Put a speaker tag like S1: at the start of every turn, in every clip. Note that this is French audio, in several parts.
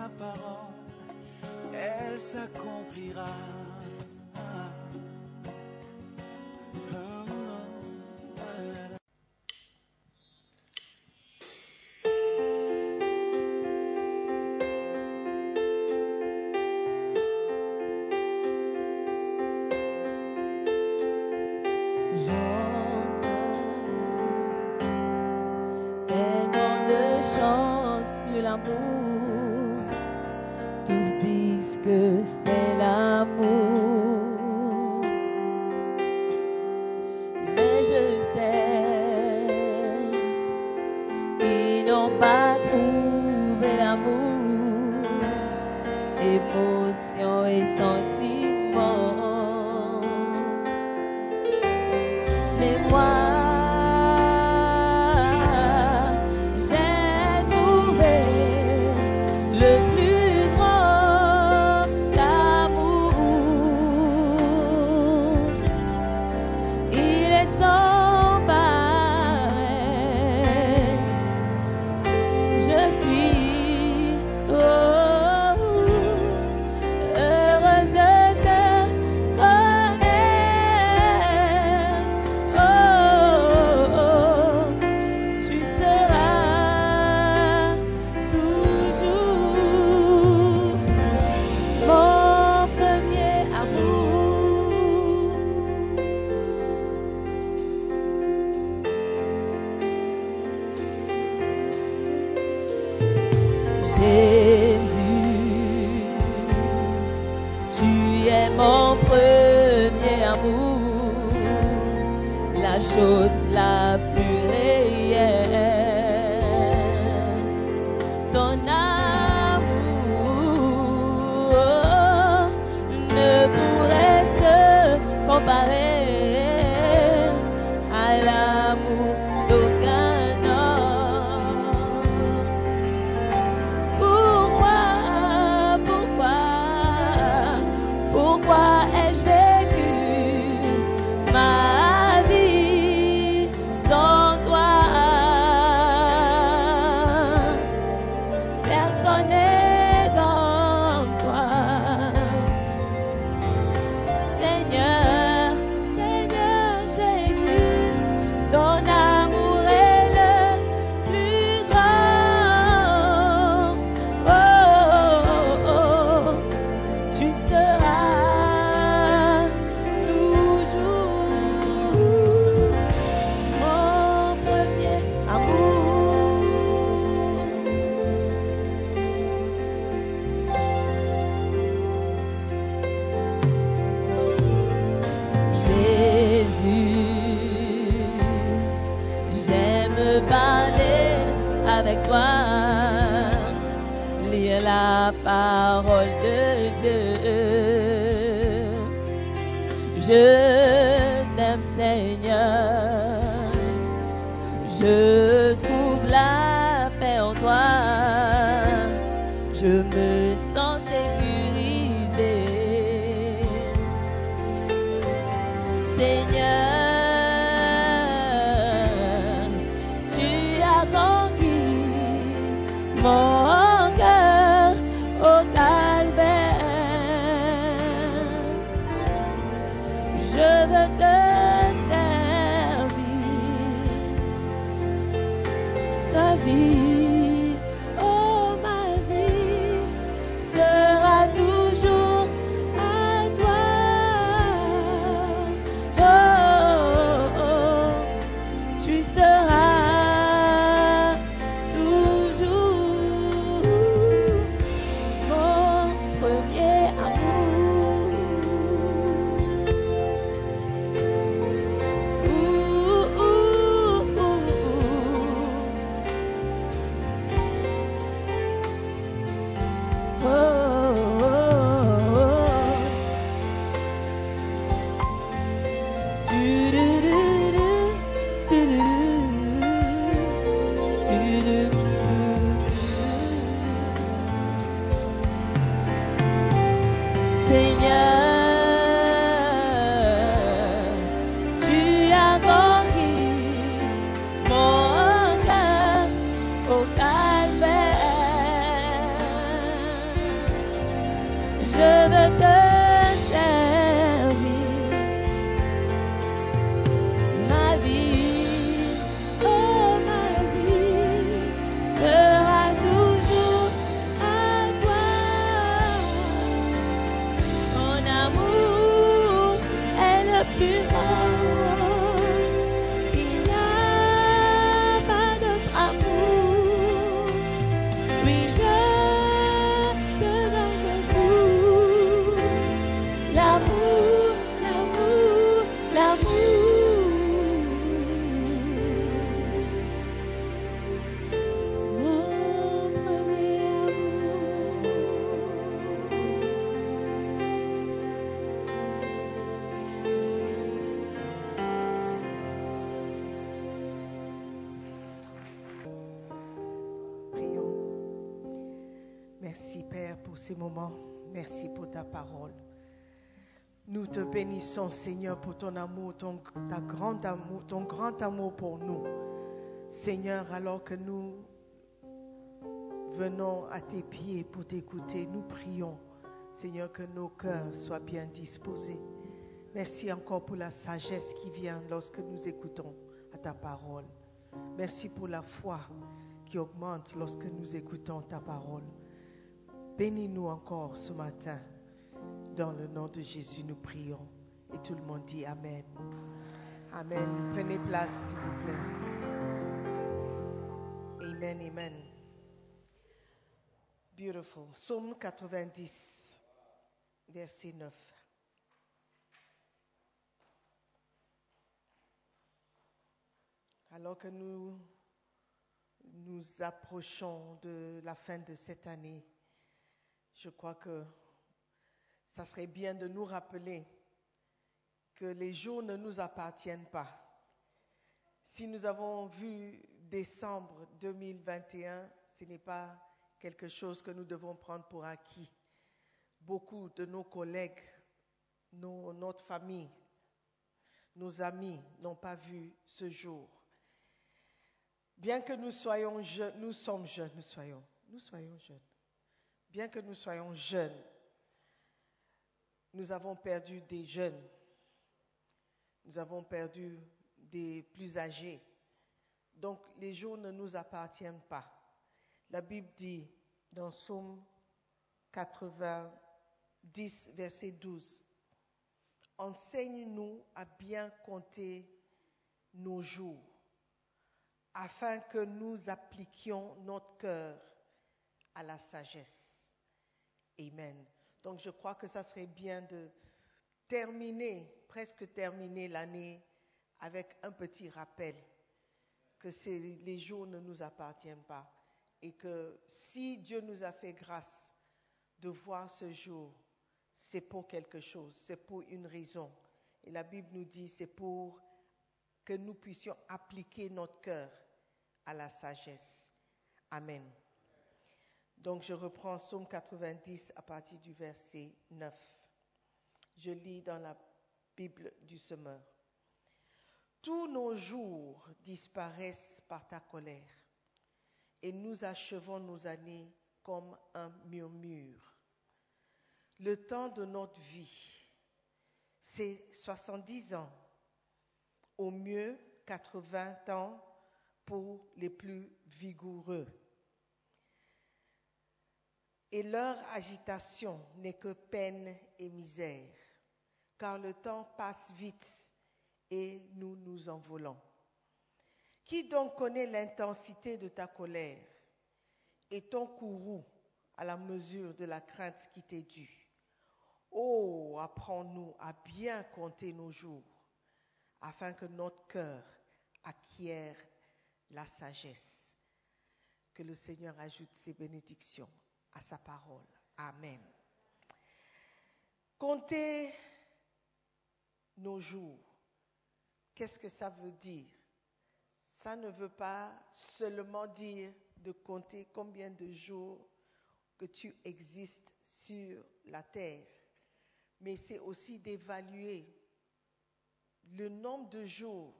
S1: Sa parole, elle s'accomplira.
S2: L'amour, tous disent que c'est l'amour. La chose Je t'aime Seigneur, je
S3: Señor. Moments. Merci pour ta parole. Nous te bénissons Seigneur pour ton amour, ton, ta grand amour, ton grand amour pour nous. Seigneur, alors que nous venons à tes pieds pour t'écouter, nous prions Seigneur que nos cœurs soient bien disposés. Merci encore pour la sagesse qui vient lorsque nous écoutons à ta parole. Merci pour la foi qui augmente lorsque nous écoutons ta parole. Bénis-nous encore ce matin. Dans le nom de Jésus, nous prions. Et tout le monde dit Amen. Amen. Prenez place, s'il vous plaît. Amen, amen. Beautiful. Psaume 90, verset 9. Alors que nous nous approchons de la fin de cette année, je crois que ça serait bien de nous rappeler que les jours ne nous appartiennent pas. Si nous avons vu décembre 2021, ce n'est pas quelque chose que nous devons prendre pour acquis. Beaucoup de nos collègues, notre famille, nos amis n'ont pas vu ce jour. Bien que nous soyons jeunes, nous sommes jeunes, nous soyons, nous soyons jeunes. Bien que nous soyons jeunes, nous avons perdu des jeunes. Nous avons perdu des plus âgés. Donc les jours ne nous appartiennent pas. La Bible dit dans Psaume 90, verset 12, Enseigne-nous à bien compter nos jours afin que nous appliquions notre cœur à la sagesse. Amen. Donc je crois que ça serait bien de terminer, presque terminer l'année avec un petit rappel que les jours ne nous appartiennent pas et que si Dieu nous a fait grâce de voir ce jour, c'est pour quelque chose, c'est pour une raison. Et la Bible nous dit c'est pour que nous puissions appliquer notre cœur à la sagesse. Amen. Donc je reprends Psaume 90 à partir du verset 9. Je lis dans la Bible du semeur. Tous nos jours disparaissent par ta colère et nous achevons nos années comme un murmure. Le temps de notre vie, c'est 70 ans, au mieux 80 ans pour les plus vigoureux. Et leur agitation n'est que peine et misère, car le temps passe vite et nous nous envolons. Qui donc connaît l'intensité de ta colère et ton courroux à la mesure de la crainte qui t'est due? Oh, apprends-nous à bien compter nos jours, afin que notre cœur acquiert la sagesse. Que le Seigneur ajoute ses bénédictions à sa parole. Amen. Compter nos jours. Qu'est-ce que ça veut dire? Ça ne veut pas seulement dire de compter combien de jours que tu existes sur la terre, mais c'est aussi d'évaluer le nombre de jours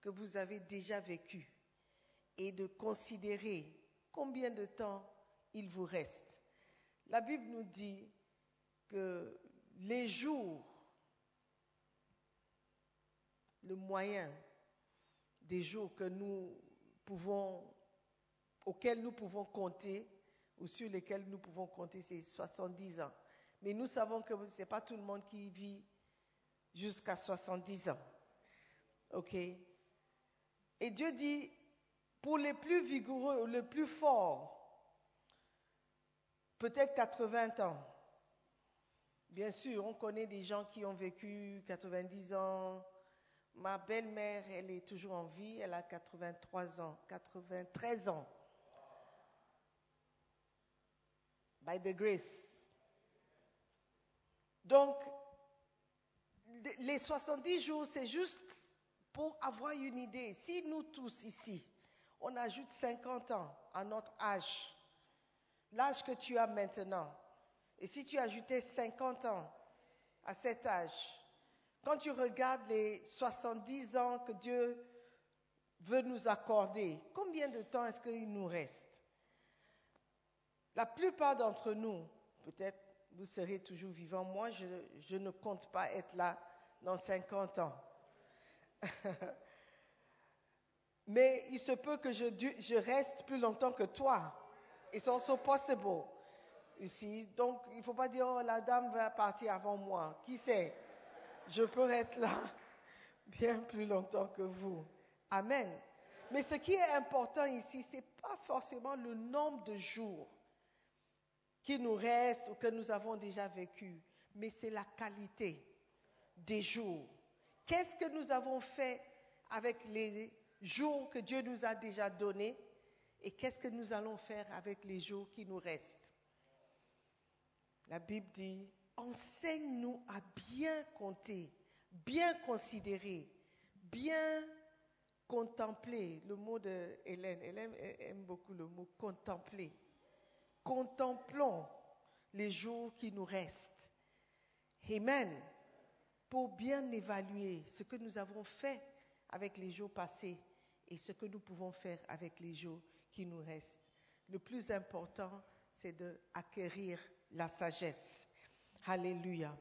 S3: que vous avez déjà vécu et de considérer combien de temps il vous reste. La Bible nous dit que les jours, le moyen des jours que nous pouvons, auxquels nous pouvons compter, ou sur lesquels nous pouvons compter, c'est 70 ans. Mais nous savons que ce n'est pas tout le monde qui vit jusqu'à 70 ans. OK? Et Dieu dit, pour les plus vigoureux, les plus forts, peut-être 80 ans. Bien sûr, on connaît des gens qui ont vécu 90 ans. Ma belle-mère, elle est toujours en vie, elle a 83 ans, 93 ans. By the grace. Donc, les 70 jours, c'est juste pour avoir une idée. Si nous tous ici, on ajoute 50 ans à notre âge, l'âge que tu as maintenant, et si tu ajoutais 50 ans à cet âge, quand tu regardes les 70 ans que Dieu veut nous accorder, combien de temps est-ce qu'il nous reste? La plupart d'entre nous, peut-être vous serez toujours vivants, moi je, ne compte pas être là dans 50 ans. Mais il se peut que je, reste plus longtemps que toi. It's also possible. Ici. Donc, il ne faut pas dire, oh, la dame va partir avant moi. Qui sait? Je peux être là bien plus longtemps que vous. Amen. Mais ce qui est important ici, ce n'est pas forcément le nombre de jours qui nous restent ou que nous avons déjà vécu, mais c'est la qualité des jours. Qu'est-ce que nous avons fait avec les jours que Dieu nous a déjà donnés? Et qu'est-ce que nous allons faire avec les jours qui nous restent? La Bible dit, enseigne-nous à bien compter, bien considérer, bien contempler. Le mot de Hélène, Hélène aime beaucoup le mot contempler. Contemplons les jours qui nous restent. Amen. Pour bien évaluer ce que nous avons fait avec les jours passés et ce que nous pouvons faire avec les jours nous restent. Le plus important, c'est d'acquérir la sagesse. Alléluia.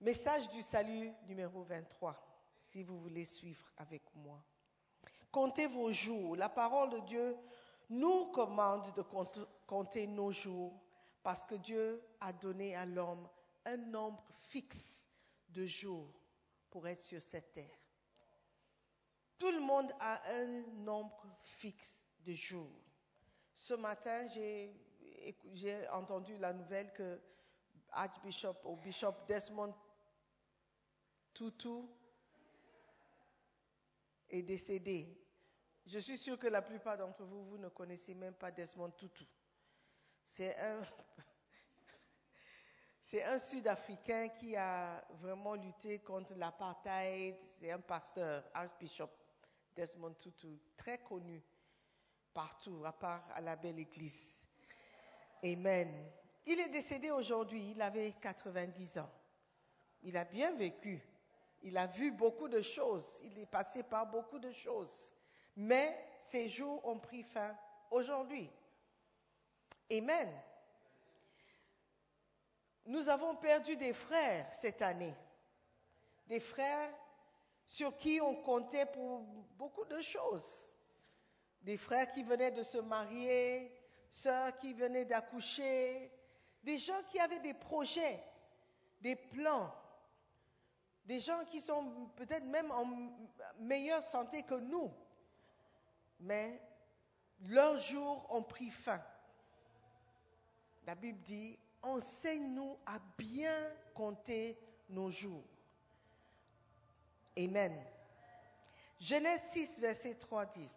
S3: Message du salut numéro 23, si vous voulez suivre avec moi. Comptez vos jours. La parole de Dieu nous commande de compter nos jours parce que Dieu a donné à l'homme un nombre fixe de jours pour être sur cette terre. Tout le monde a un nombre fixe de jours. Ce matin, j'ai entendu la nouvelle que Archbishop Bishop Desmond Tutu est décédé. Je suis sûr que la plupart d'entre vous, vous ne connaissez même pas Desmond Tutu. C'est un, un Sud-Africain qui a vraiment lutté contre l'apartheid. C'est un pasteur, Archbishop Desmond Tutu, très connu partout, à part à la belle église. Amen. Il est décédé aujourd'hui, il avait 90 ans. Il a bien vécu. Il a vu beaucoup de choses. Il est passé par beaucoup de choses. Mais ses jours ont pris fin aujourd'hui. Amen. Nous avons perdu des frères cette année. Des frères sur qui on comptait pour beaucoup de choses. Des frères qui venaient de se marier, sœurs qui venaient d'accoucher, des gens qui avaient des projets, des plans, des gens qui sont peut-être même en meilleure santé que nous, mais leurs jours ont pris fin. La Bible dit, enseigne-nous à bien compter nos jours. Amen. Genèse 6, verset 3 dit,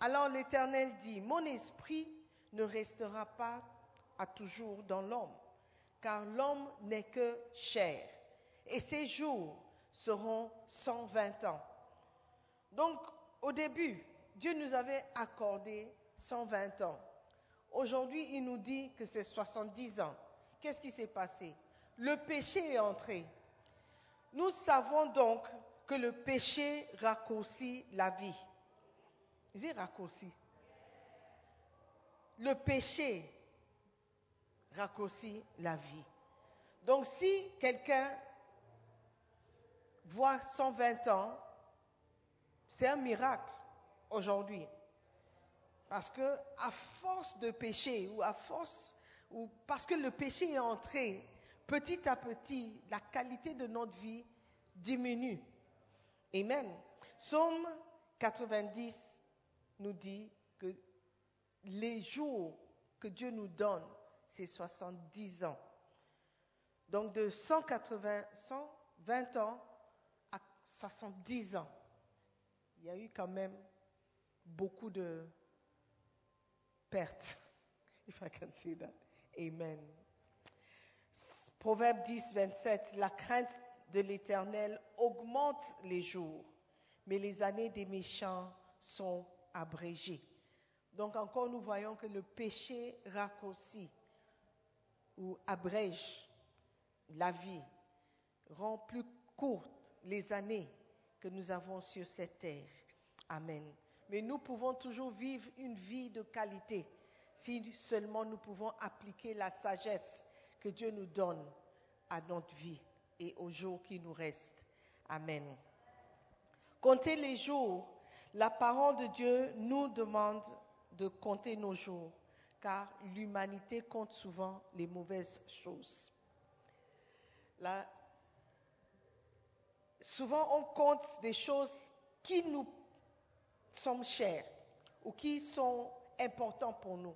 S3: Alors l'Éternel dit, mon esprit ne restera pas à toujours dans l'homme, car l'homme n'est que chair, et ses jours seront 120 ans. Donc, au début, Dieu nous avait accordé 120 ans. Aujourd'hui, il nous dit que c'est 70 ans. Qu'est-ce qui s'est passé? Le péché est entré. Nous savons donc que le péché raccourcit la vie. Il raccourci? Le péché raccourcit la vie. Donc si quelqu'un voit 120 ans, c'est un miracle aujourd'hui. Parce que à force de péché ou à force ou parce que le péché est entré, petit à petit, la qualité de notre vie diminue. Amen. Psaume 90 nous dit que les jours que Dieu nous donne, c'est 70 ans. Donc de 180, 120 ans à 70 ans. Il y a eu quand même beaucoup de pertes, if I can say that. Amen. Proverbe 10, 27, la crainte de l'Éternel augmente les jours, mais les années des méchants sont abrégées. Donc encore, nous voyons que le péché raccourcit ou abrège la vie, rend plus courtes les années que nous avons sur cette terre. Amen. Mais nous pouvons toujours vivre une vie de qualité si seulement nous pouvons appliquer la sagesse que Dieu nous donne à notre vie et aux jours qui nous restent. Amen. Compter les jours, la parole de Dieu nous demande de compter nos jours, car l'humanité compte souvent les mauvaises choses. souvent, on compte des choses qui nous sont chères ou qui sont importantes pour nous.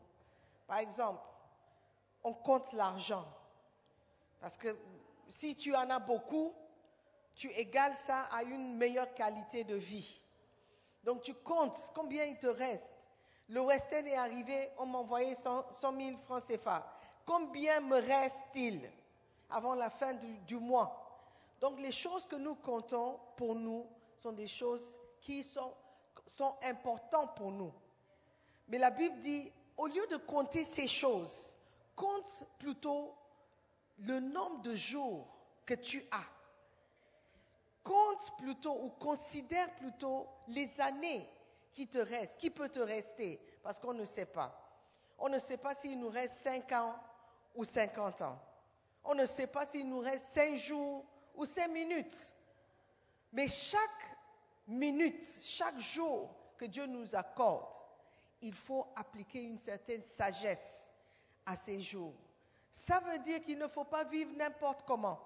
S3: Par exemple, on compte l'argent. Parce que si tu en as beaucoup, tu égales ça à une meilleure qualité de vie. Donc tu comptes combien il te reste. Le Western est arrivé, on m'a envoyé 100, 000 francs CFA. Combien me reste-t-il avant la fin du, mois? Donc les choses que nous comptons pour nous sont des choses qui sont, sont importantes pour nous. Mais la Bible dit, au lieu de compter ces choses, compte plutôt le nombre de jours que tu as. Compte plutôt ou considère plutôt les années qui te restent, qui peut te rester, parce qu'on ne sait pas. On ne sait pas s'il nous reste 5 ans ou 50 ans. On ne sait pas s'il nous reste 5 jours ou 5 minutes. Mais chaque minute, chaque jour que Dieu nous accorde, il faut appliquer une certaine sagesse à ces jours. Ça veut dire qu'il ne faut pas vivre n'importe comment.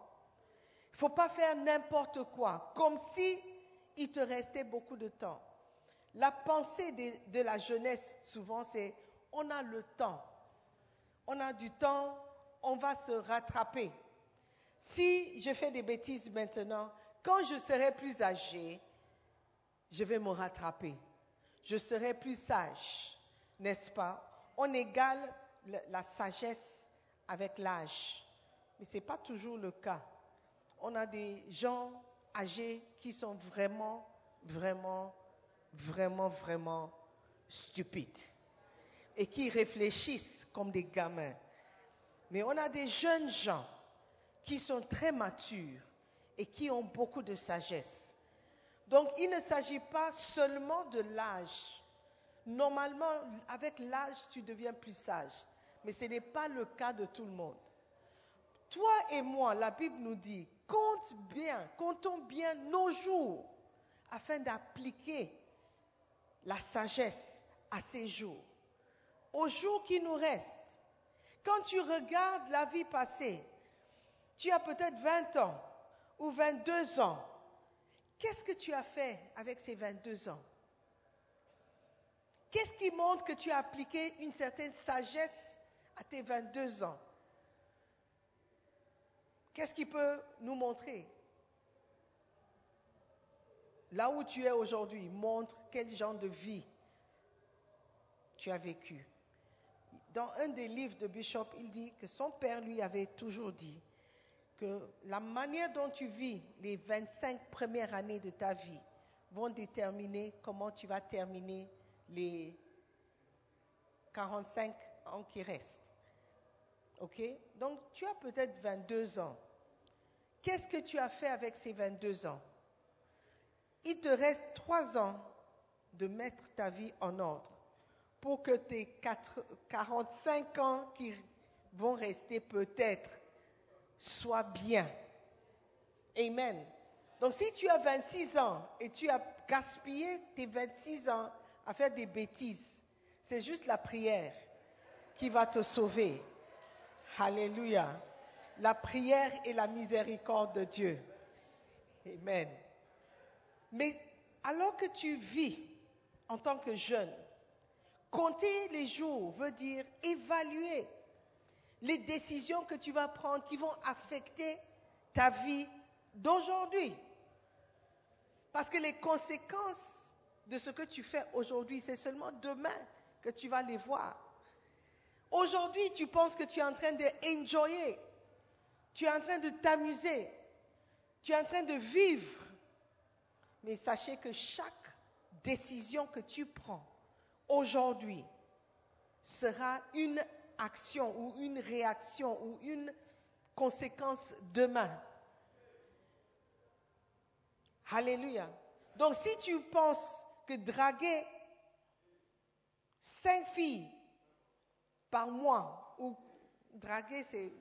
S3: Il ne faut pas faire n'importe quoi, comme si il te restait beaucoup de temps. La pensée de, de la jeunesse, souvent, c'est on a le temps. On a du temps, on va se rattraper. Si je fais des bêtises maintenant, quand je serai plus âgé, je vais me rattraper. Je serai plus sage, n'est-ce pas? On égale la sagesse avec l'âge. Mais ce n'est pas toujours le cas. On a des gens âgés qui sont vraiment, vraiment, vraiment, vraiment stupides et qui réfléchissent comme des gamins. Mais on a des jeunes gens qui sont très matures et qui ont beaucoup de sagesse. Donc il ne s'agit pas seulement de l'âge. Normalement, avec l'âge, tu deviens plus sage mais ce n'est pas le cas de tout le monde. Toi et moi, la Bible nous dit, compte bien, comptons bien nos jours afin d'appliquer la sagesse à ces jours, aux jours qui nous restent. Quand tu regardes la vie passée, tu as peut-être 20 ans ou 22 ans. Qu'est-ce que tu as fait avec ces 22 ans? Qu'est-ce qui montre que tu as appliqué une certaine sagesse à tes 22 ans, qu'est-ce qui peut nous montrer? Là où tu es aujourd'hui montre quel genre de vie tu as vécu. dans un des livres de Bishop, il dit que son père lui avait toujours dit la manière dont tu vis les 25 premières années de ta vie vont déterminer comment tu vas terminer les 45 ans qui restent. OK? Donc, tu as peut-être 22 ans. Qu'est-ce que tu as fait avec ces 22 ans? Il te reste 3 ans de mettre ta vie en ordre pour que tes 4 45 ans qui vont rester peut-être soient bien. Amen. Donc si tu as 26 ans et tu as gaspillé tes 26 ans à faire des bêtises, c'est juste la prière qui va te sauver. Alléluia. La prière et la miséricorde de Dieu. Amen. Mais alors que tu vis en tant que jeune, compter les jours veut dire évaluer les décisions que tu vas prendre qui vont affecter ta vie d'aujourd'hui. Parce que les conséquences de ce que tu fais aujourd'hui, c'est seulement demain que tu vas les voir. Aujourd'hui, tu penses que tu es en train de enjoyer, tu es en train de t'amuser, tu es en train de vivre. Mais sachez que chaque décision que tu prends aujourd'hui sera une action ou une réaction ou une conséquence demain. Alléluia. Donc si tu penses que draguer cinq filles par mois, ou draguer, c'est...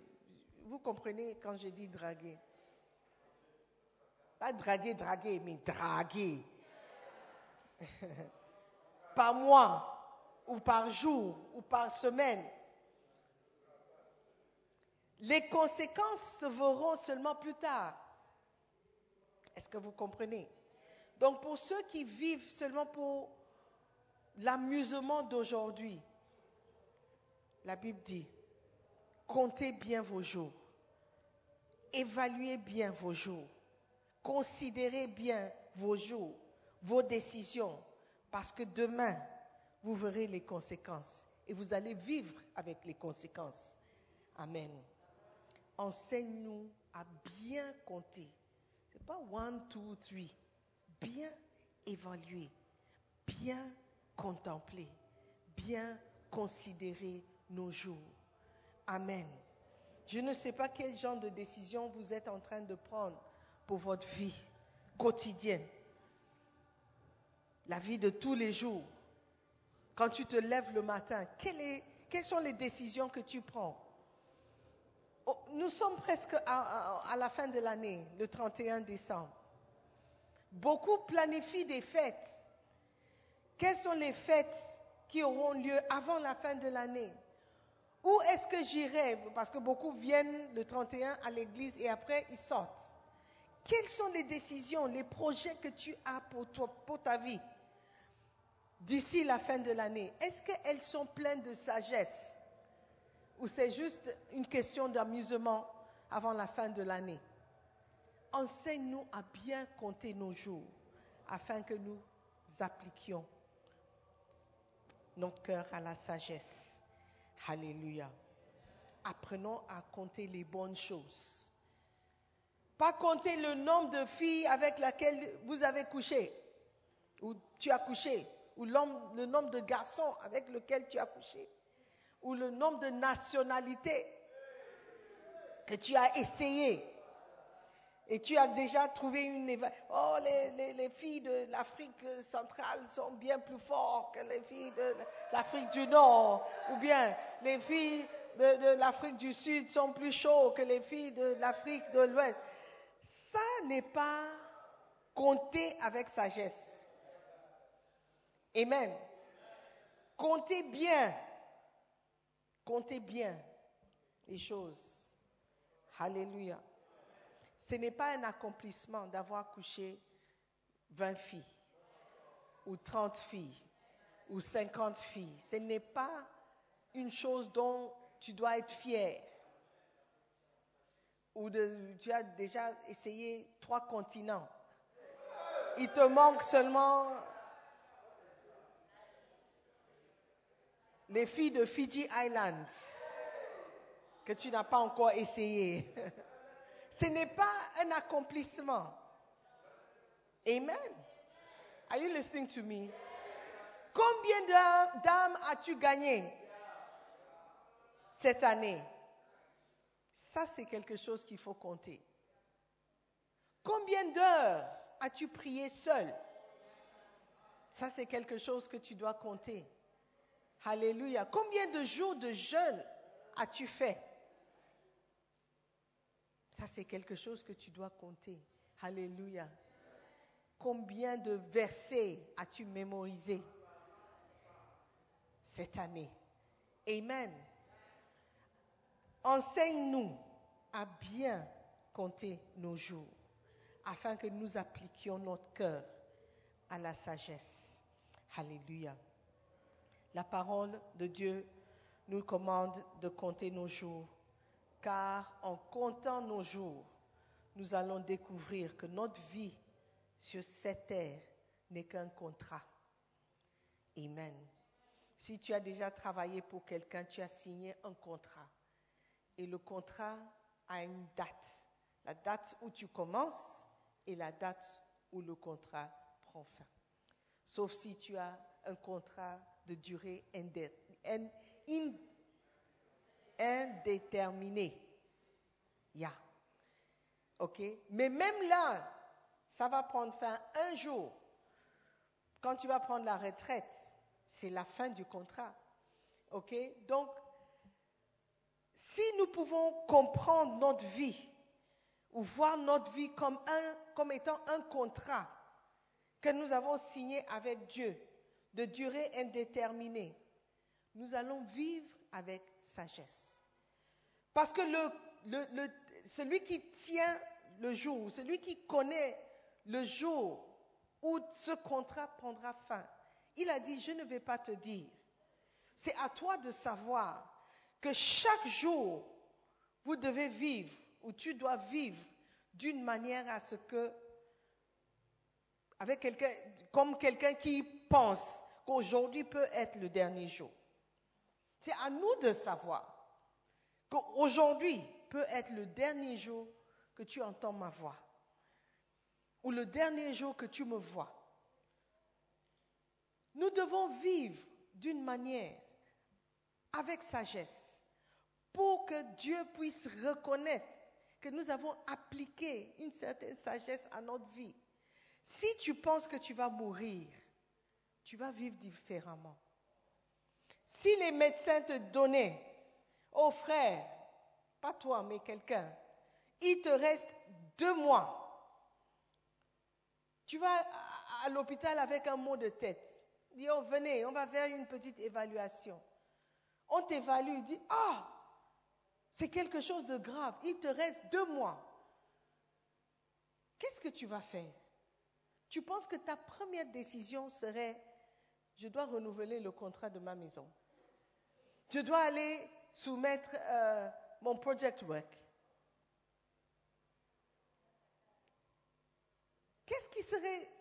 S3: Vous comprenez quand je dis draguer Pas draguer, draguer, mais draguer. par mois, ou par jour, ou par semaine. Les conséquences se verront seulement plus tard. Est-ce que vous comprenez? Donc pour ceux qui vivent seulement pour l'amusement d'aujourd'hui, la Bible dit, comptez bien vos jours, évaluez bien vos jours, considérez bien vos jours, vos décisions, parce que demain, vous verrez les conséquences et vous allez vivre avec les conséquences. Amen. Enseigne-nous à bien compter pas one, two, three. Bien évaluer, bien contempler, bien considérer nos jours. Amen. Je ne sais pas quel genre de décision vous êtes en train de prendre pour votre vie quotidienne, la vie de tous les jours. Quand tu te lèves le matin, quelles sont les décisions que tu prends? Nous sommes presque à, la fin de l'année, le 31 décembre. Beaucoup planifient des fêtes. Quelles sont les fêtes qui auront lieu avant la fin de l'année? Où est-ce que j'irai? Parce que beaucoup viennent le 31 à l'église et après ils sortent. Quelles sont les décisions, les projets que tu as pour, pour ta vie d'ici la fin de l'année? Est-ce qu'elles sont pleines de sagesse? Ou c'est juste une question d'amusement avant la fin de l'année? Enseigne-nous à bien compter nos jours afin que nous appliquions notre cœur à la sagesse. Alléluia. Apprenons à compter les bonnes choses. Pas compter le nombre de filles avec lesquelles vous avez couché, ou tu as couché, ou le nombre de garçons avec lesquels tu as couché ou le nombre de nationalités que tu as essayé. Et tu as déjà trouvé une... Oh, les, filles de l'Afrique centrale sont bien plus fortes que les filles de l'Afrique du Nord. Ou bien les filles de, de l'Afrique du Sud sont plus chaudes que les filles de l'Afrique de l'Ouest. Ça n'est pas compter avec sagesse. Amen. Comptez bien Comptez bien les choses. Alléluia. Ce n'est pas un accomplissement d'avoir couché 20 filles ou 30 filles ou 50 filles. Ce n'est pas une chose dont tu dois être fier. Ou de, tu as déjà essayé trois continents. Il te manque seulement les filles de Fiji Islands que tu n'as pas encore essayé. Ce n'est pas un accomplissement. Amen. Are you listening to me? Combien d'âmes as-tu gagné cette année? Ça, c'est quelque chose qu'il faut compter. Combien d'heures as-tu prié seul? Ça, c'est quelque chose que tu dois compter. Alléluia. Combien de jours de jeûne as-tu fait? Ça, c'est quelque chose que tu dois compter. Alléluia. Combien de versets as-tu mémorisé cette année? Amen. Enseigne-nous à bien compter nos jours afin que nous appliquions notre cœur à la sagesse. Alléluia. La parole de Dieu nous commande de compter nos jours, car en comptant nos jours, nous allons découvrir que notre vie sur cette terre n'est qu'un contrat. Amen. Si tu as déjà travaillé pour quelqu'un, tu as signé un contrat. Et le contrat a une date. La date où tu commences et la date où le contrat prend fin. Sauf si tu as un contrat de durée indé- in- in- indéterminée. OK? Mais même là, ça va prendre fin un jour. Quand tu vas prendre la retraite, c'est la fin du contrat. OK? Donc, si nous pouvons comprendre notre vie ou voir notre vie comme, un, comme étant un contrat que nous avons signé avec Dieu de durée indéterminée, nous allons vivre avec sagesse. Parce que celui qui tient le jour, celui qui connaît le jour où ce contrat prendra fin, il a dit, je ne vais pas te dire. C'est à toi de savoir que chaque jour, vous devez vivre, ou tu dois vivre d'une manière à ce que, avec quelqu'un, comme quelqu'un qui pense qu'aujourd'hui peut être le dernier jour. C'est à nous de savoir qu'aujourd'hui peut être le dernier jour que tu entends ma voix, ou le dernier jour que tu me vois. Nous devons vivre d'une manière avec sagesse pour que Dieu puisse reconnaître que nous avons appliqué une certaine sagesse à notre vie. Si tu penses que tu vas mourir, tu vas vivre différemment. Si les médecins te donnaient, oh frère, pas toi, mais quelqu'un, il te reste deux mois. Tu vas à, l'hôpital avec un mot de tête. Dis, oh, venez, on va faire une petite évaluation. On t'évalue, dit, ah, c'est quelque chose de grave. Il te reste deux mois. Qu'est-ce que tu vas faire? Tu penses que ta première décision serait, je dois renouveler le contrat de ma maison. Je dois aller soumettre euh, mon project work. Qu'est-ce qui serait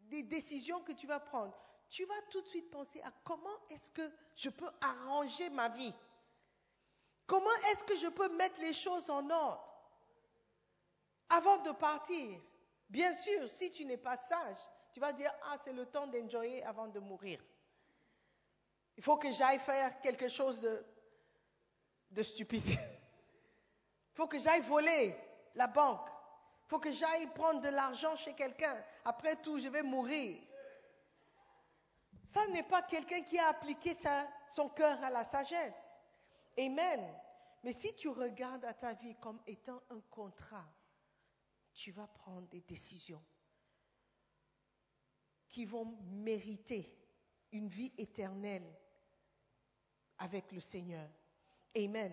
S3: des décisions que tu vas prendre? Tu vas tout de suite penser à comment est-ce que je peux arranger ma vie? Comment est-ce que je peux mettre les choses en ordre? Avant de partir Bien sûr, si tu n'es pas sage, tu vas dire, ah, c'est le temps d'enjoyer avant de mourir. Il faut que j'aille faire quelque chose de, de stupide. Il faut que j'aille voler la banque. Il faut que j'aille prendre de l'argent chez quelqu'un. Après tout, je vais mourir. Ça n'est pas quelqu'un qui a appliqué son cœur à la sagesse. Amen. Mais si tu regardes à ta vie comme étant un contrat, tu vas prendre des décisions qui vont mériter une vie éternelle avec le Seigneur. Amen.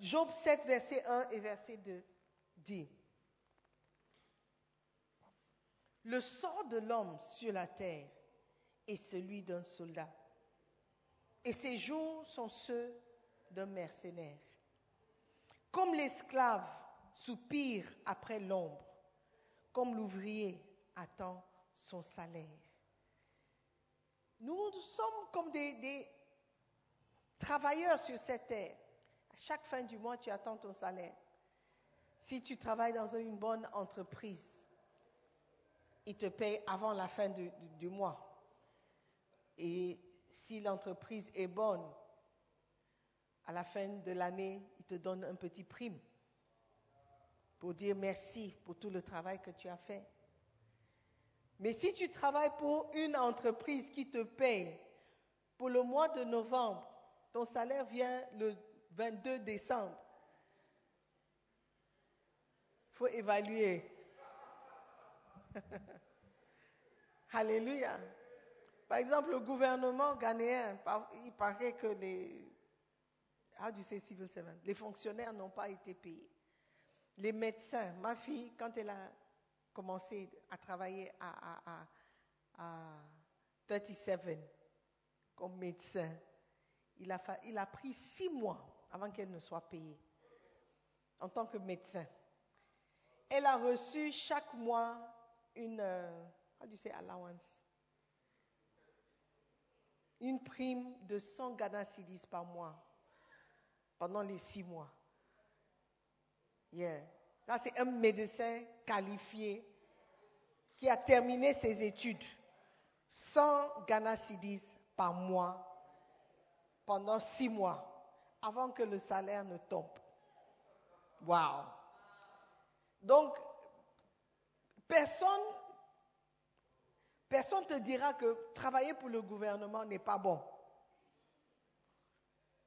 S3: Job 7, verset 1 et verset 2 dit, Le sort de l'homme sur la terre est celui d'un soldat, et ses jours sont ceux d'un mercenaire. Comme l'esclave soupire après l'ombre, comme l'ouvrier attend son salaire. Nous sommes comme des, des- travailleur sur cette terre. À chaque fin du mois, tu attends ton salaire. Si tu travailles dans une bonne entreprise, ils te payent avant la fin du, du- du mois. Et si l'entreprise est bonne, à la fin de l'année, ils te donnent un petit prime pour dire merci pour tout le travail que tu as fait. Mais si tu travailles pour une entreprise qui te paye pour le mois de novembre, ton salaire vient le 22 décembre. Il faut évaluer. Alléluia. Par exemple, le gouvernement ghanéen, il paraît que les, say civil les fonctionnaires n'ont pas été payés. Les médecins, ma fille, quand elle a commencé à travailler à, à, à, à 37 comme médecin, il a, fa- il a pris six mois avant qu'elle ne soit payée en tant que médecin. Elle a reçu chaque mois une, euh, how do you say allowance? Une prime de 100 Ghana cedis par mois pendant les six mois. Yeah. Là, c'est un médecin qualifié qui a terminé ses études. 100 Ghana cedis par mois pendant six mois avant que le salaire ne tombe. Wow. Donc, personne, personne te dira que travailler pour le gouvernement n'est pas bon.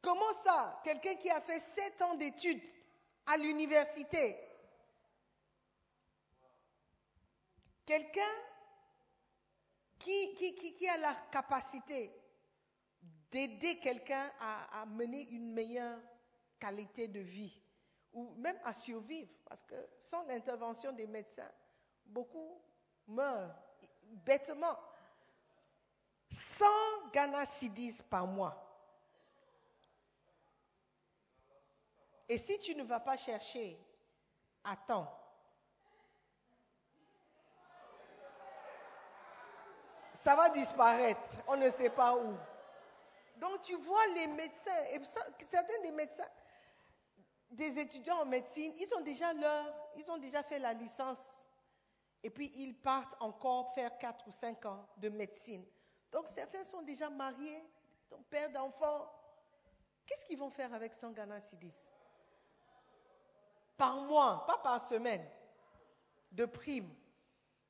S3: Comment ça? Quelqu'un qui a fait sept ans d'études à l'université, quelqu'un qui, a la capacité d'aider quelqu'un à, mener une meilleure qualité de vie ou même à survivre, parce que sans l'intervention des médecins, beaucoup meurent bêtement. 100 Ghana cedis par mois. Et si tu ne vas pas chercher à temps, ça va disparaître. On ne sait pas où. Donc tu vois les médecins, et certains des médecins, des étudiants en médecine, ils ont déjà leur, ils ont déjà fait la licence. Et puis ils partent encore faire 4 ou 5 ans de médecine. Donc certains sont déjà mariés, sont pères d'enfants. Qu'est-ce qu'ils vont faire avec 100 Ghana Cedis Par mois, pas par semaine, de prime.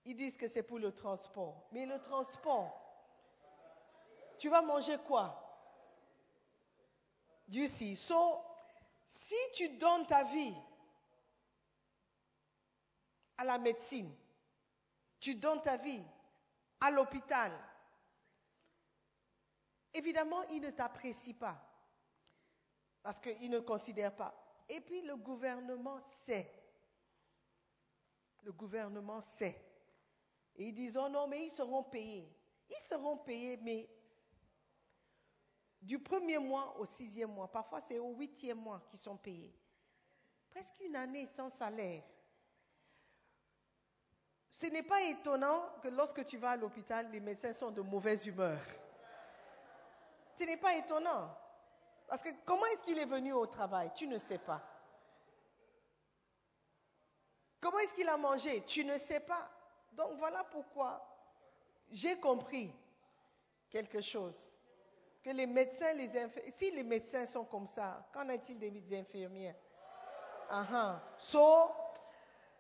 S3: Ils disent que c'est pour le transport. Mais le transport, tu vas manger quoi? Du see. So, si tu donnes ta vie à la médecine, tu donnes ta vie à l'hôpital, évidemment, ils ne t'apprécient pas parce qu'ils ne considèrent pas. Et puis le gouvernement sait. Le gouvernement sait. Et ils disent, oh non, mais ils seront payés. Ils seront payés, mais du premier mois au sixième mois, parfois c'est au huitième mois qu'ils sont payés. Presque une année sans salaire. Ce n'est pas étonnant que lorsque tu vas à l'hôpital, les médecins sont de mauvaise humeur. Ce n'est pas étonnant. Parce que comment est-ce qu'il est venu au travail? Tu ne sais pas. Comment est-ce qu'il a mangé? Tu ne sais pas. Donc voilà pourquoi j'ai compris quelque chose. Que les médecins, si les médecins sont comme ça, qu'en est-il des infirmières? Ah ah. So,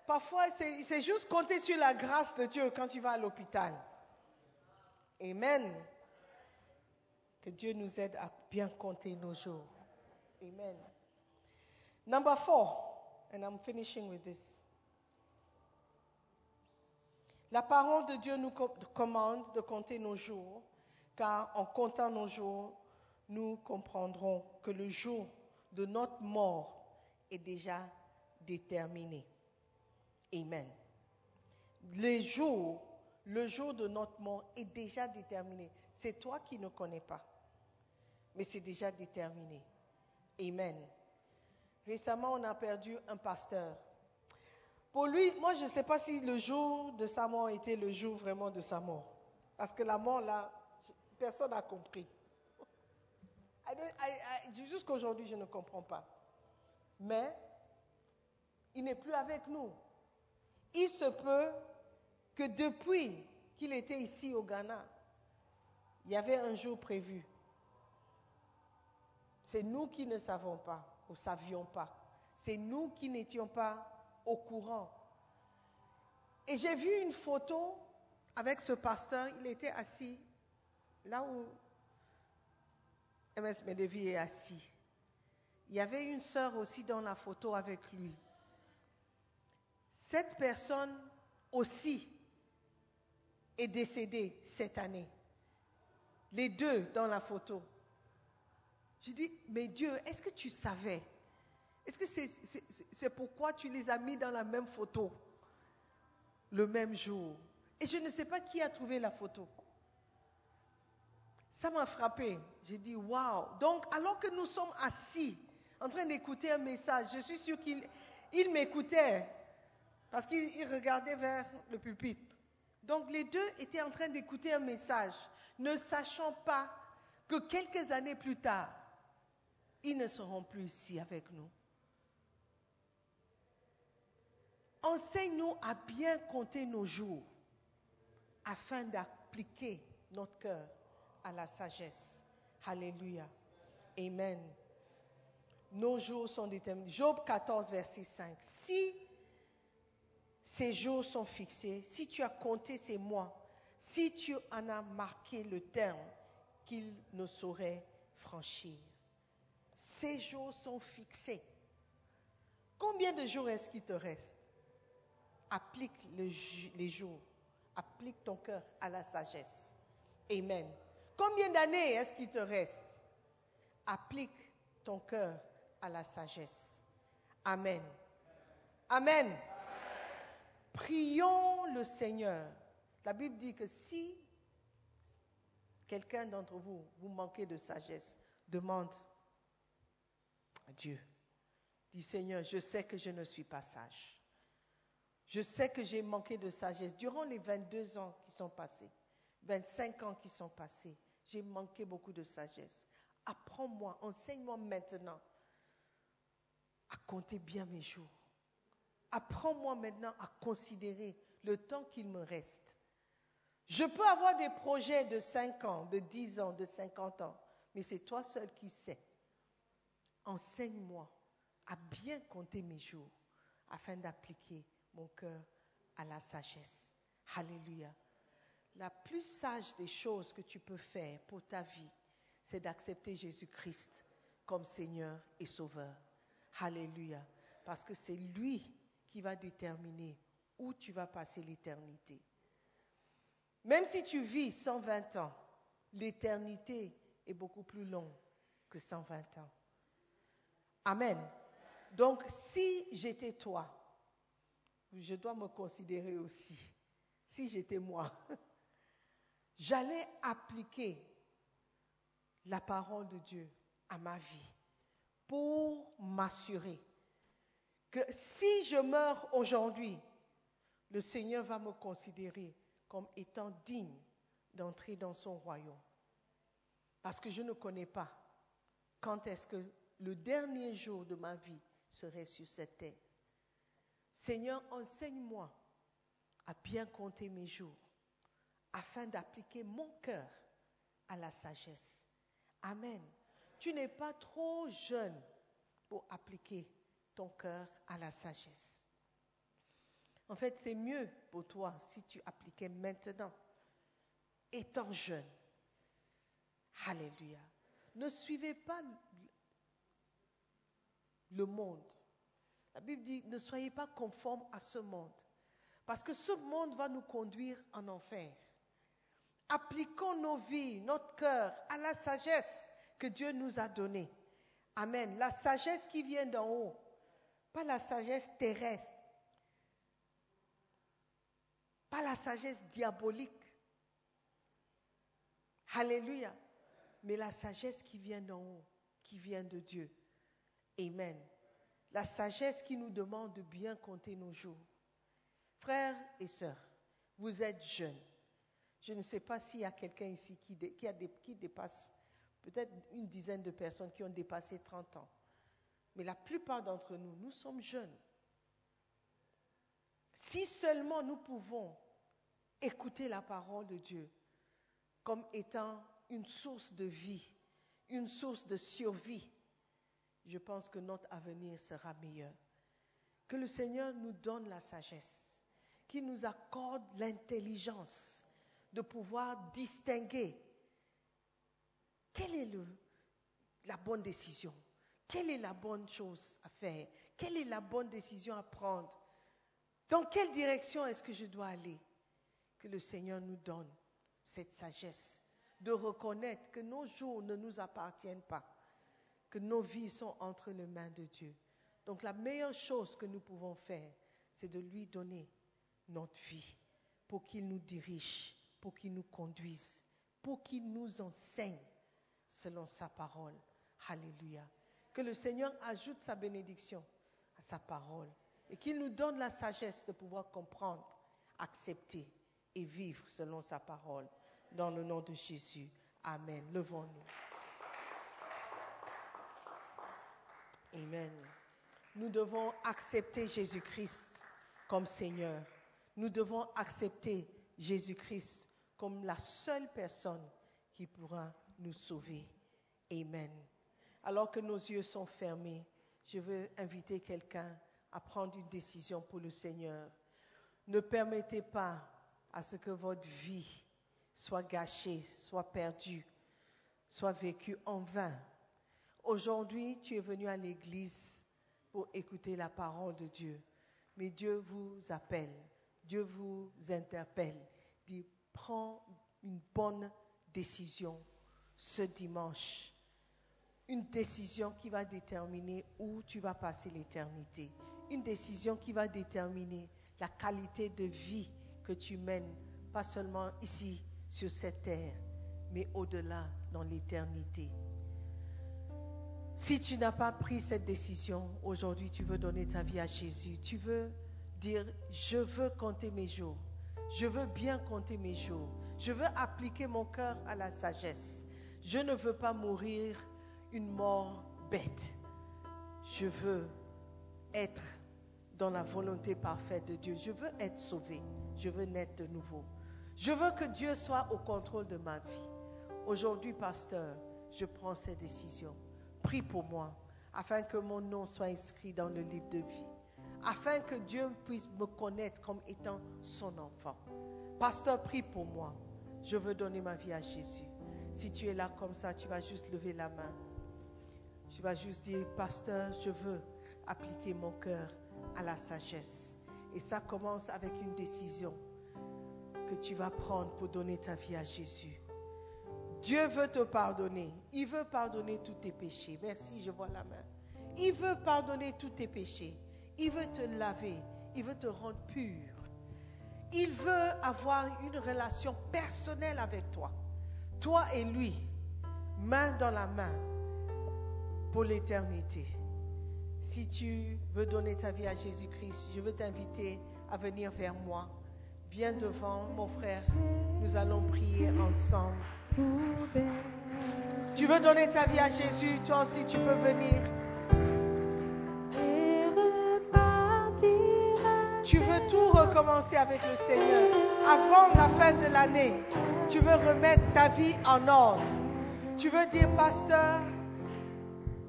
S3: parfois, c'est juste compter sur la grâce de Dieu quand tu vas à l'hôpital. Amen. Que Dieu nous aide à bien compter nos jours. Amen. Number four, and I'm finishing with this. La parole de Dieu nous co- commande de compter nos jours, car en comptant nos jours, nous comprendrons que le jour de notre mort est déjà déterminé. Amen. Le jour, le jour de notre mort est déjà déterminé. C'est toi qui ne connais pas, mais c'est déjà déterminé. Amen. Récemment, on a perdu un pasteur. Pour lui, moi, je ne sais pas si le jour de sa mort était le jour vraiment de sa mort. Parce que la mort, là, personne n'a compris. I don't- I- I- Jusqu'aujourd'hui, je ne comprends pas. Mais il n'est plus avec nous. Il se peut que depuis qu'il était ici au Ghana, il y avait un jour prévu. C'est nous qui ne savons pas, ou savions pas. C'est nous qui n'étions pas au courant. Et j'ai vu une photo avec ce pasteur. Il était assis là où MS Medevi est assis. Il y avait une sœur aussi dans la photo avec lui. Cette personne aussi est décédée cette année. Les deux dans la photo. Je dis, mais Dieu, est-ce que tu savais Est-ce que c'est pourquoi tu les as mis dans la même photo le même jour? Et je ne sais pas qui a trouvé la photo. Ça m'a frappé. J'ai dit, waouh. Donc, alors que nous sommes assis, en train d'écouter un message, je suis sûre qu'il il m'écoutait parce qu'il il regardait vers le pupitre. Donc, les deux étaient en train d'écouter un message, ne sachant pas que quelques années plus tard, ils ne seront plus ici avec nous. Enseigne-nous à bien compter nos jours afin d'appliquer notre cœur à la sagesse. Alléluia. Amen. Nos jours sont déterminés. Job 14, verset 5. Si ces jours sont fixés, si tu as compté ces mois, si tu en as marqué le terme qu'ils ne sauraient franchir. Ces jours sont fixés. Combien de jours est-ce qu'il te reste? Applique le les jours. Applique ton cœur à la sagesse. Amen. Combien d'années est-ce qu'il te reste? Applique ton cœur à la sagesse. Amen. Amen. Prions le Seigneur. La Bible dit que si quelqu'un d'entre vous, vous manquez de sagesse, demande à Dieu. Dis Seigneur, je sais que je ne suis pas sage. Je sais que j'ai manqué de sagesse. Durant les 22 ans qui sont passés, 25 ans qui sont passés, j'ai manqué beaucoup de sagesse. Apprends-moi, enseigne-moi maintenant à compter bien mes jours. Apprends-moi maintenant à considérer le temps qu'il me reste. Je peux avoir des projets de 5 ans, de 10 ans, de 50 ans, mais c'est toi seul qui sais. Enseigne-moi à bien compter mes jours afin d'appliquer mon cœur à la sagesse. Alléluia. La plus sage des choses que tu peux faire pour ta vie, c'est d'accepter Jésus-Christ comme Seigneur et Sauveur. Alléluia. Parce que c'est lui qui va déterminer où tu vas passer l'éternité. Même si tu vis 120 ans, l'éternité est beaucoup plus longue que 120 ans. Amen. Donc, si j'étais toi, je dois me considérer aussi, si j'étais moi, j'allais appliquer la parole de Dieu à ma vie pour m'assurer que si je meurs aujourd'hui, le Seigneur va me considérer comme étant digne d'entrer dans son royaume. Parce que je ne connais pas quand est-ce que le dernier jour de ma vie serait sur cette terre. Seigneur, enseigne-moi à bien compter mes jours afin d'appliquer mon cœur à la sagesse. Amen. Tu n'es pas trop jeune pour appliquer ton cœur à la sagesse. En fait, c'est mieux pour toi si tu appliquais maintenant, étant jeune. Alléluia. Ne suivez pas le monde. La Bible dit, ne soyez pas conformes à ce monde. Parce que ce monde va nous conduire en enfer. Appliquons nos vies, notre cœur à la sagesse que Dieu nous a donnée. Amen. La sagesse qui vient d'en haut, pas la sagesse terrestre, pas la sagesse diabolique. Alléluia. Mais la sagesse qui vient d'en haut, qui vient de Dieu. Amen. La sagesse qui nous demande de bien compter nos jours. Frères et sœurs, vous êtes jeunes. Je ne sais pas s'il y a quelqu'un ici qui, qui dépasse peut-être une dizaine de personnes qui ont dépassé 30 ans. Mais la plupart d'entre nous, nous sommes jeunes. Si seulement nous pouvons écouter la parole de Dieu comme étant une source de vie, une source de survie, je pense que notre avenir sera meilleur. Que le Seigneur nous donne la sagesse, qu'il nous accorde l'intelligence de pouvoir distinguer quelle est la bonne décision, quelle est la bonne chose à faire, quelle est la bonne décision à prendre, dans quelle direction est-ce que je dois aller. Que le Seigneur nous donne cette sagesse de reconnaître que nos jours ne nous appartiennent pas, que nos vies sont entre les mains de Dieu. Donc la meilleure chose que nous pouvons faire, c'est de lui donner notre vie pour qu'il nous dirige, pour qu'il nous conduise, pour qu'il nous enseigne selon sa parole. Alléluia. Que le Seigneur ajoute sa bénédiction à sa parole et qu'il nous donne la sagesse de pouvoir comprendre, accepter et vivre selon sa parole. Dans le nom de Jésus. Amen. Levons-nous. Amen. Nous devons accepter Jésus-Christ comme Seigneur. Nous devons accepter Jésus-Christ comme la seule personne qui pourra nous sauver. Amen. Alors que nos yeux sont fermés, je veux inviter quelqu'un à prendre une décision pour le Seigneur. Ne permettez pas à ce que votre vie soit gâchée, soit perdue, soit vécue en vain. Aujourd'hui, tu es venu à l'église pour écouter la parole de Dieu. Mais Dieu vous appelle, Dieu vous interpelle, dit prends une bonne décision ce dimanche. Une décision qui va déterminer où tu vas passer l'éternité. Une décision qui va déterminer la qualité de vie que tu mènes, pas seulement ici sur cette terre, mais au-delà dans l'éternité. Si tu n'as pas pris cette décision, aujourd'hui tu veux donner ta vie à Jésus, tu veux dire, je veux compter mes jours, je veux bien compter mes jours, je veux appliquer mon cœur à la sagesse, je ne veux pas mourir une mort bête, je veux être dans la volonté parfaite de Dieu, je veux être sauvé, je veux naître de nouveau, je veux que Dieu soit au contrôle de ma vie. Aujourd'hui, pasteur, je prends cette décision. Prie pour moi, afin que mon nom soit inscrit dans le livre de vie, afin que Dieu puisse me connaître comme étant son enfant. Pasteur, prie pour moi. Je veux donner ma vie à Jésus. Si tu es là comme ça, tu vas juste lever la main. Tu vas juste dire, Pasteur, je veux appliquer mon cœur à la sagesse. Et ça commence avec une décision que tu vas prendre pour donner ta vie à Jésus. Dieu veut te pardonner. Il veut pardonner tous tes péchés. Merci, je vois la main. Il veut pardonner tous tes péchés. Il veut te laver. Il veut te rendre pur. Il veut avoir une relation personnelle avec toi. Toi et lui, main dans la main, pour l'éternité. Si tu veux donner ta vie à Jésus-Christ, je veux t'inviter à venir vers moi. Viens devant mon frère. Nous allons prier ensemble. Tu veux donner ta vie à Jésus, toi aussi tu peux venir. Tu veux tout recommencer avec le Seigneur. Avant la fin de l'année, tu veux remettre ta vie en ordre. Tu veux dire, pasteur,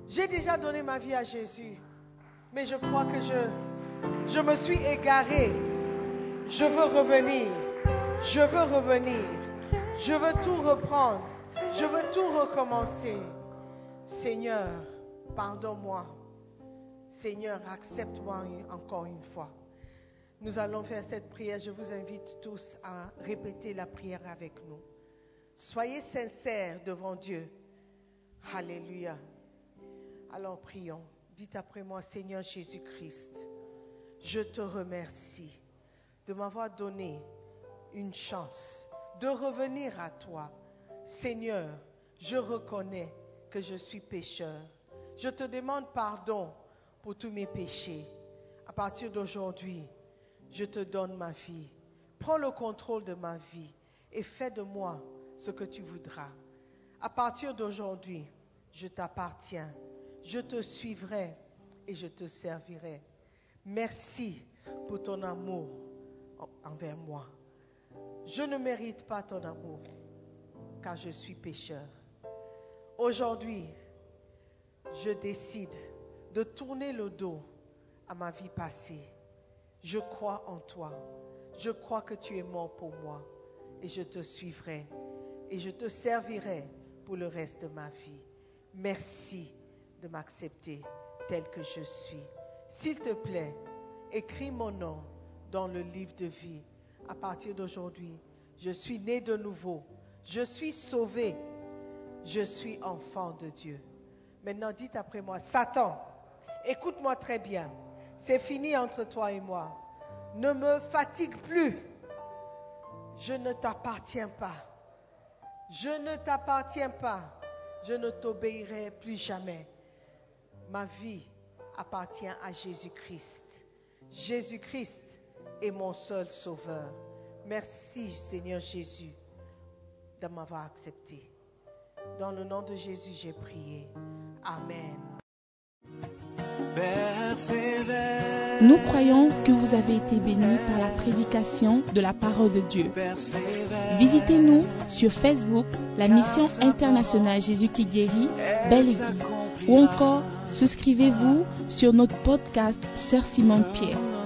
S3: j'ai déjà donné ma vie à Jésus, mais je crois que je, je me suis égaré. Je veux revenir. Je veux revenir. Je veux tout reprendre. Je veux tout recommencer. Seigneur, pardonne-moi. Seigneur, accepte-moi encore une fois. Nous allons faire cette prière. Je vous invite tous à répéter la prière avec nous. Soyez sincères devant Dieu. Alléluia. Alors prions. Dites après moi, Seigneur Jésus-Christ, je te remercie de m'avoir donné une chance de revenir à toi. Seigneur, je reconnais que je suis pécheur. Je te demande pardon pour tous mes péchés. À partir d'aujourd'hui, je te donne ma vie. Prends le contrôle de ma vie et fais de moi ce que tu voudras. À partir d'aujourd'hui, je t'appartiens. Je te suivrai et je te servirai. Merci pour ton amour en- envers moi. Je ne mérite pas ton amour car je suis pécheur. Aujourd'hui, je décide de tourner le dos à ma vie passée. Je crois en toi. Je crois que tu es mort pour moi et je te suivrai et je te servirai pour le reste de ma vie. Merci de m'accepter tel que je suis. S'il te plaît, écris mon nom dans le livre de vie. À partir d'aujourd'hui, je suis né de nouveau. Je suis sauvé. Je suis enfant de Dieu. Maintenant, dites après moi, Satan, écoute-moi très bien. C'est fini entre toi et moi. Ne me fatigue plus. Je ne t'appartiens pas. Je ne t'appartiens pas. Je ne t'obéirai plus jamais. Ma vie appartient à Jésus-Christ. Jésus-Christ est mon seul sauveur. Merci Seigneur Jésus de m'avoir accepté. Dans le nom de Jésus, j'ai prié. Amen.
S4: Nous croyons que vous avez été bénis par la prédication de la parole de Dieu. Visitez-nous sur Facebook, la mission internationale Jésus qui guérit, Belle Église. Ou encore, souscrivez-vous sur notre podcast Sœur Simone Pierre.